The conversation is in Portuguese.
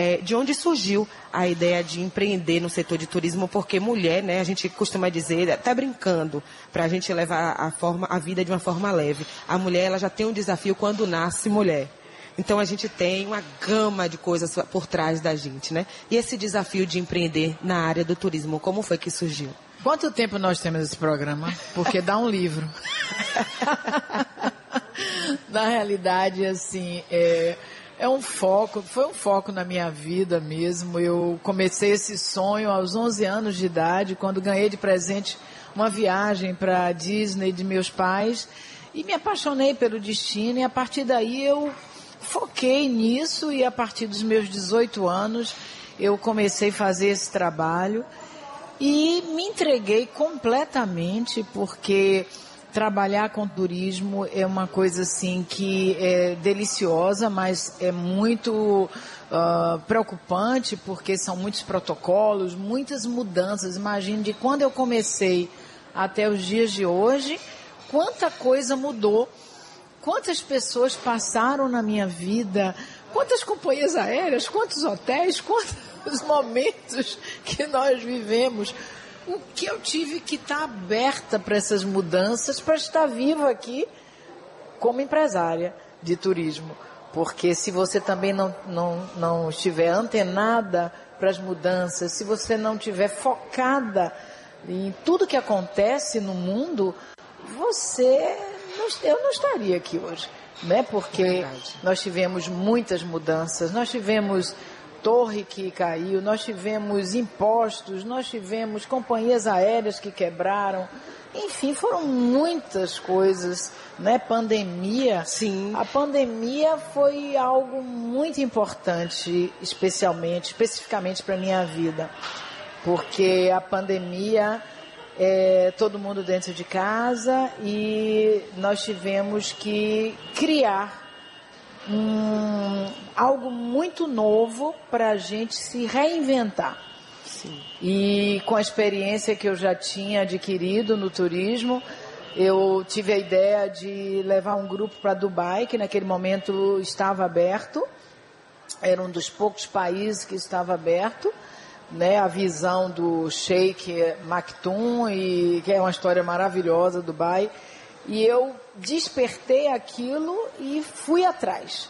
é, de onde surgiu a ideia de empreender no setor de turismo, porque mulher, né, a gente costuma dizer, até brincando, para a gente levar a, forma, a vida de uma forma leve. A mulher ela já tem um desafio quando nasce mulher. Então a gente tem uma gama de coisas por trás da gente, né? E esse desafio de empreender na área do turismo, como foi que surgiu? Quanto tempo nós temos esse programa? Porque dá um livro. na realidade, assim, é, é um foco, foi um foco na minha vida mesmo. Eu comecei esse sonho aos 11 anos de idade, quando ganhei de presente uma viagem para a Disney de meus pais e me apaixonei pelo destino e a partir daí eu foquei nisso e a partir dos meus 18 anos eu comecei a fazer esse trabalho e me entreguei completamente porque trabalhar com turismo é uma coisa assim que é deliciosa, mas é muito uh, preocupante porque são muitos protocolos, muitas mudanças. Imagine de quando eu comecei até os dias de hoje, quanta coisa mudou quantas pessoas passaram na minha vida, quantas companhias aéreas, quantos hotéis, quantos momentos que nós vivemos. O que eu tive que estar aberta para essas mudanças, para estar viva aqui como empresária de turismo. Porque se você também não, não, não estiver antenada para as mudanças, se você não estiver focada em tudo que acontece no mundo, você eu não estaria aqui hoje, né? Porque Verdade. nós tivemos muitas mudanças, nós tivemos torre que caiu, nós tivemos impostos, nós tivemos companhias aéreas que quebraram. Enfim, foram muitas coisas, né? Pandemia. Sim. A pandemia foi algo muito importante, especialmente, especificamente para minha vida, porque a pandemia é, todo mundo dentro de casa e nós tivemos que criar um, algo muito novo para a gente se reinventar. Sim. E com a experiência que eu já tinha adquirido no turismo, eu tive a ideia de levar um grupo para Dubai, que naquele momento estava aberto, era um dos poucos países que estava aberto né, a visão do Sheikh Maktoum, e, que é uma história maravilhosa, Dubai. E eu despertei aquilo e fui atrás.